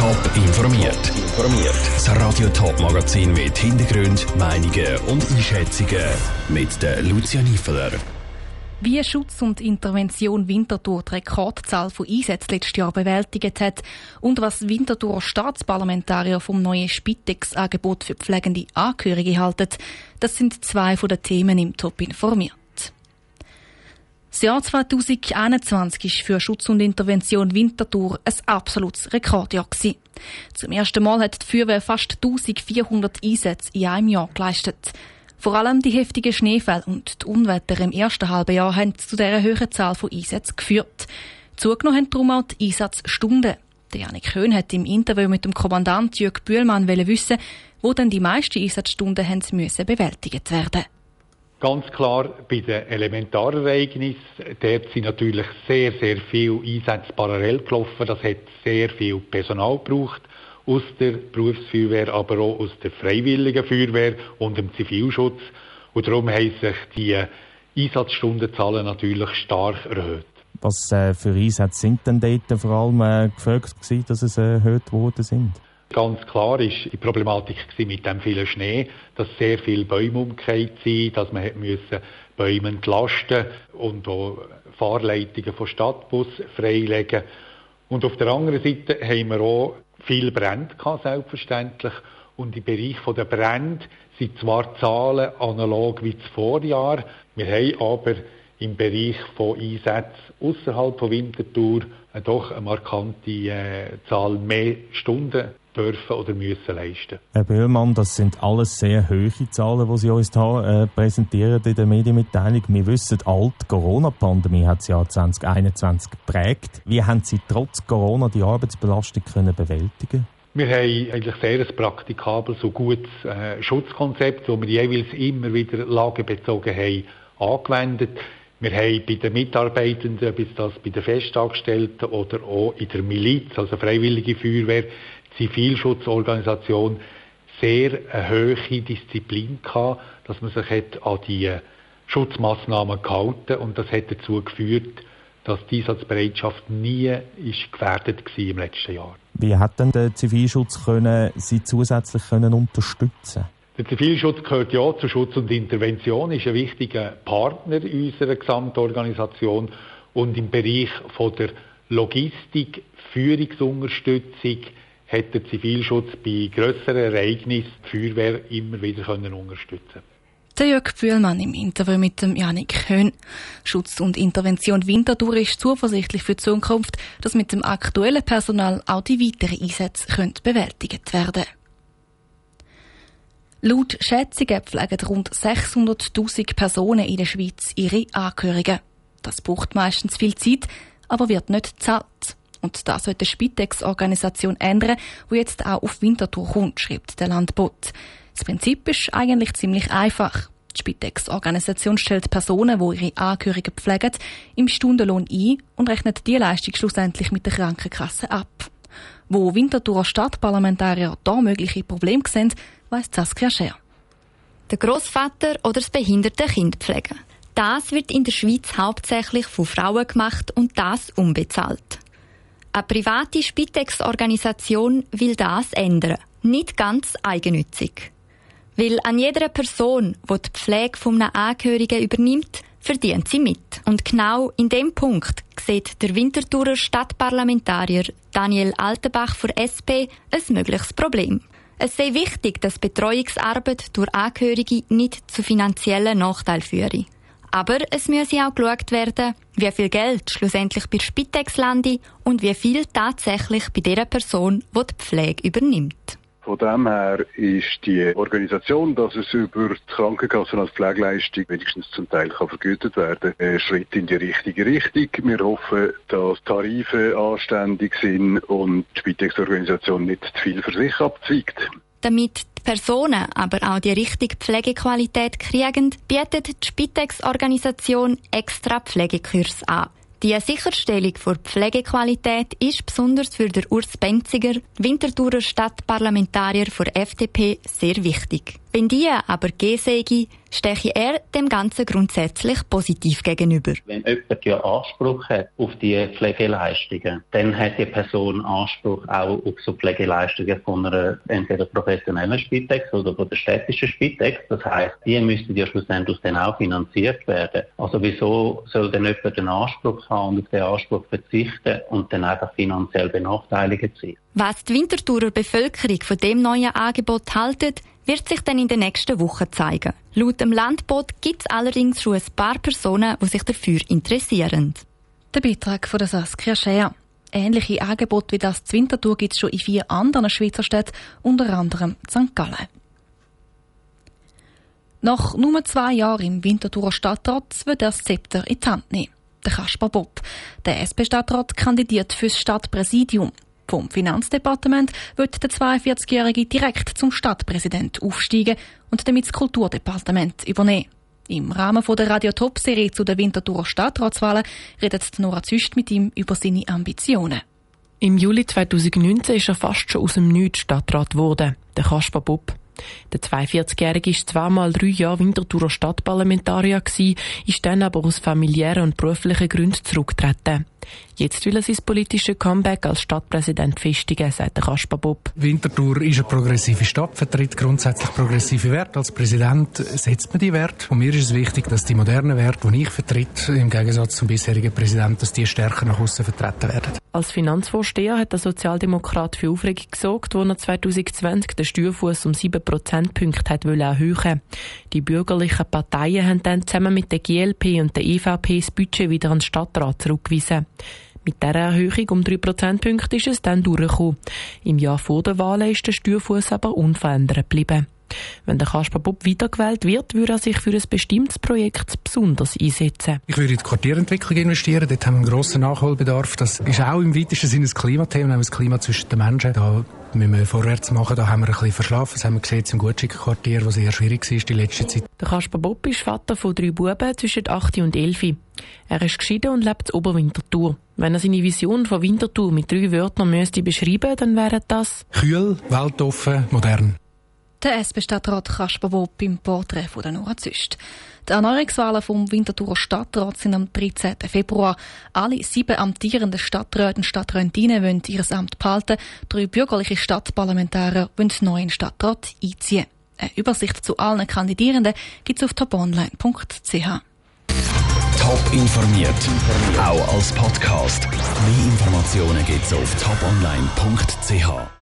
Top informiert. Informiert. Das Radio Top Magazin mit Hintergrund, Meinungen und Einschätzungen mit der Lucia Niefeler. Wie Schutz und Intervention Winterthur die Rekordzahl von Einsätzen letztes Jahr bewältigt hat und was Winterthur Staatsparlamentarier vom neuen Spitex-Angebot für pflegende Angehörige halten, das sind zwei von den Themen im Top informiert. Das Jahr 2021 war für Schutz und Intervention Winterthur ein absolutes Rekordjahr. Gewesen. Zum ersten Mal hat die Feuerwehr fast 1400 Einsätze in einem Jahr geleistet. Vor allem die heftigen Schneefälle und die Unwetter im ersten halben Jahr haben zu dieser höheren Zahl von Einsätzen geführt. Zugenommen haben darum auch die Einsatzstunden. Der Janik Köhn hat im Interview mit dem Kommandant Jörg Bühlmann wissen, wo denn die meisten Einsatzstunden bewältigt werden Ganz klar bei den Elementarereignissen, dort sind natürlich sehr, sehr viele Einsätze parallel gelaufen. Das hat sehr viel Personal gebraucht aus der Berufsfeuerwehr, aber auch aus der Freiwilligen Feuerwehr und dem Zivilschutz. Und darum haben sich die Einsatzstundenzahlen natürlich stark erhöht. Was äh, für Einsätze sind denn dort vor allem äh, gefragt dass es erhöht worden sind? Ganz klar ist die Problematik mit dem vielen Schnee, dass sehr viele Bäume umgekehrt sind, dass man müssen Bäume entlasten und auch Fahrleitungen von Stadtbus freilegen. Und auf der anderen Seite haben wir auch viel Brände gehabt, selbstverständlich. Und im Bereich der Brände sind zwar Zahlen analog wie das Vorjahr, wir haben aber im Bereich von Einsätzen außerhalb von Winterthur doch eine markante äh, Zahl mehr Stunden dürfen oder müssen leisten. Herr Böhlmann, das sind alles sehr hohe Zahlen, die Sie uns hier äh, präsentieren in der Medienmitteilung. Wir wissen, die alte Corona-Pandemie hat das Jahr 2021 geprägt. Wie haben Sie trotz Corona die Arbeitsbelastung können bewältigen wir haben eigentlich sehr ein praktikables und gutes äh, Schutzkonzept, das wir jeweils immer wieder lagebezogen haben, angewendet. Wir haben bei den Mitarbeitenden, bis das bei den Festangestellten oder auch in der Miliz, also Freiwillige Feuerwehr, Zivilschutzorganisation, sehr eine hohe Disziplin gehabt, dass man sich hat an die Schutzmaßnahmen gehalten und das hat dazu geführt, dass die Einsatzbereitschaft nie ist gefährdet war im letzten Jahr. Wie hat denn der Zivilschutz können Sie zusätzlich können unterstützen? Der Zivilschutz gehört ja zu Schutz und Intervention, ist ein wichtiger Partner unserer Gesamtorganisation und im Bereich von der Logistik, Führungsunterstützung hat der Zivilschutz bei grösseren Ereignissen die Feuerwehr immer wieder können unterstützen der Jörg Bühlmann im Interview mit dem Janik Höhn. Schutz und Intervention Winterthur ist zuversichtlich für die Zukunft, dass mit dem aktuellen Personal auch die weiteren Einsätze können bewältigt werden Laut Schätzungen pflegen rund 600.000 Personen in der Schweiz ihre Angehörigen. Das braucht meistens viel Zeit, aber wird nicht gezahlt. Und das sollte die Spitex-Organisation ändern, die jetzt auch auf Winterthur kommt, schreibt der Landbot. Das Prinzip ist eigentlich ziemlich einfach. Die Spitex-Organisation stellt Personen, die ihre Angehörigen pflegen, im Stundenlohn ein und rechnet die Leistung schlussendlich mit der Krankenkasse ab. Wo Winterthurer Stadtparlamentarier da mögliche Probleme sehen, weiss Saskia Scher. Der Großvater oder das behinderte Kind pflegen. Das wird in der Schweiz hauptsächlich von Frauen gemacht und das unbezahlt. Eine private Spitex-Organisation will das ändern, nicht ganz eigennützig. Weil an jeder Person, die die Pflege von einem Angehörigen übernimmt, verdient sie mit. Und genau in dem Punkt sieht der Winterthurer Stadtparlamentarier Daniel Altenbach von SP ein mögliches Problem. Es sei wichtig, dass Betreuungsarbeit durch Angehörige nicht zu finanziellen Nachteilen führe. Aber es müsse auch geschaut werden, wie viel Geld schlussendlich bei Spitex lande und wie viel tatsächlich bei der Person, die die Pflege übernimmt. Von dem her ist die Organisation, dass es über die Krankenkassen als Pflegeleistung wenigstens zum Teil kann vergütet werden, ein Schritt in die richtige Richtung. Wir hoffen, dass Tarife anständig sind und die Spitex-Organisation nicht zu viel für sich abzweigt. Damit die Personen aber auch die richtige Pflegequalität kriegen, bietet die Spitex-Organisation extra Pflegekurs an. Die Sicherstellung der Pflegequalität ist besonders für den Urs Benziger, Winterthurer Stadtparlamentarier für FDP, sehr wichtig. Wenn die aber G säge, steche er dem Ganzen grundsätzlich positiv gegenüber. Wenn jemand ja Anspruch hat auf die Pflegeleistungen, dann hat die Person Anspruch auch auf so Pflegeleistungen von einer entweder professionellen Spitex oder von der städtischen Spitex. Das heißt, die müssten ja schlussendlich dann auch finanziert werden. Also wieso soll denn jemand den Anspruch haben und auf den Anspruch verzichten und dann einfach finanziell benachteiligt sein? Was die Winterthurer Bevölkerung von dem neuen Angebot haltet, wird sich dann in den nächsten Wochen zeigen. Laut dem Landbot gibt es allerdings schon ein paar Personen, die sich dafür interessieren. Der Beitrag von Saskia Schär. Ähnliche Angebote wie das Winterthur gibt es schon in vier anderen Schweizer Städten, unter anderem St. Gallen. Nach nur zwei Jahren im Winterthurer Stadtrat wird er das Zepter in die Hand nehmen. Der Kaspar Bob. Der SP-Stadtrat kandidiert fürs Stadtpräsidium. Vom Finanzdepartement wird der 42-Jährige direkt zum Stadtpräsident aufsteigen und damit das Kulturdepartement übernehmen. Im Rahmen der Radio-Top-Serie zu den Winterthurer Stadtratswahlen redet Nora Züst mit ihm über seine Ambitionen. Im Juli 2019 ist er fast schon aus dem Nichts Stadtrat geworden, der Kaspar Bub. Der 42-Jährige ist zweimal drei Jahre Winterthurer Stadtparlamentarier ist dann aber aus familiären und beruflichen Gründen zurückgetreten. Jetzt will er sein politisches Comeback als Stadtpräsident festigen, sagt der Kaspar Bob. Winterthur ist eine progressive Stadt, vertritt grundsätzlich progressive Werte. Als Präsident setzt man die Werte. Und mir ist es wichtig, dass die modernen Werte, die ich vertrete, im Gegensatz zum bisherigen Präsidenten, dass die stärker nach außen vertreten werden. Als Finanzvorsteher hat der Sozialdemokrat für Aufregung gesorgt, wo er 2020 den Steuerfuß um 7 Prozentpunkte hat erhöhen Die bürgerlichen Parteien haben dann zusammen mit der GLP und der EVP das Budget wieder an den Stadtrat zurückgewiesen. Mit dieser Erhöhung um 3 Prozentpunkte ist es dann durchgekommen. Im Jahr vor der Wahl ist der Steuerfuß aber unverändert geblieben. Wenn der Kasper Bob wiedergewählt wird, würde er sich für ein bestimmtes Projekt besonders einsetzen. Ich würde in die Quartierentwicklung investieren. Dort haben wir einen grossen Nachholbedarf. Das ist auch im weitesten Sinne ein Klimathema, das Klima zwischen den Menschen. Da müssen wir vorwärts machen. Da haben wir ein bisschen verschlafen. Das haben wir gesehen im Gutschick-Quartier, was sehr schwierig war die letzte Zeit. Der Kasper Bob ist Vater von drei Buben zwischen 8 und 11. Er ist geschieden und lebt in Oberwinterthur. Wenn er seine Vision von Winterthur mit drei Wörtern müsste beschreiben, dann wäre das kühl, weltoffen, modern. Der SP-Stadtrat Kasper Wob beim Porträt von der Nora Züst. Die Erneuerungswahlen vom Winterthurer Stadtrat sind am 13. Februar. Alle sieben amtierenden Stadträte und Stadträtinnen wollen ihr Amt behalten. Drei bürgerliche Stadtparlamentarier wollen neu in den Stadtrat einziehen. Eine Übersicht zu allen Kandidierenden gibt es auf toponline.ch. Top informiert, auch als Podcast. Mehr Informationen gibt es auf toponline.ch.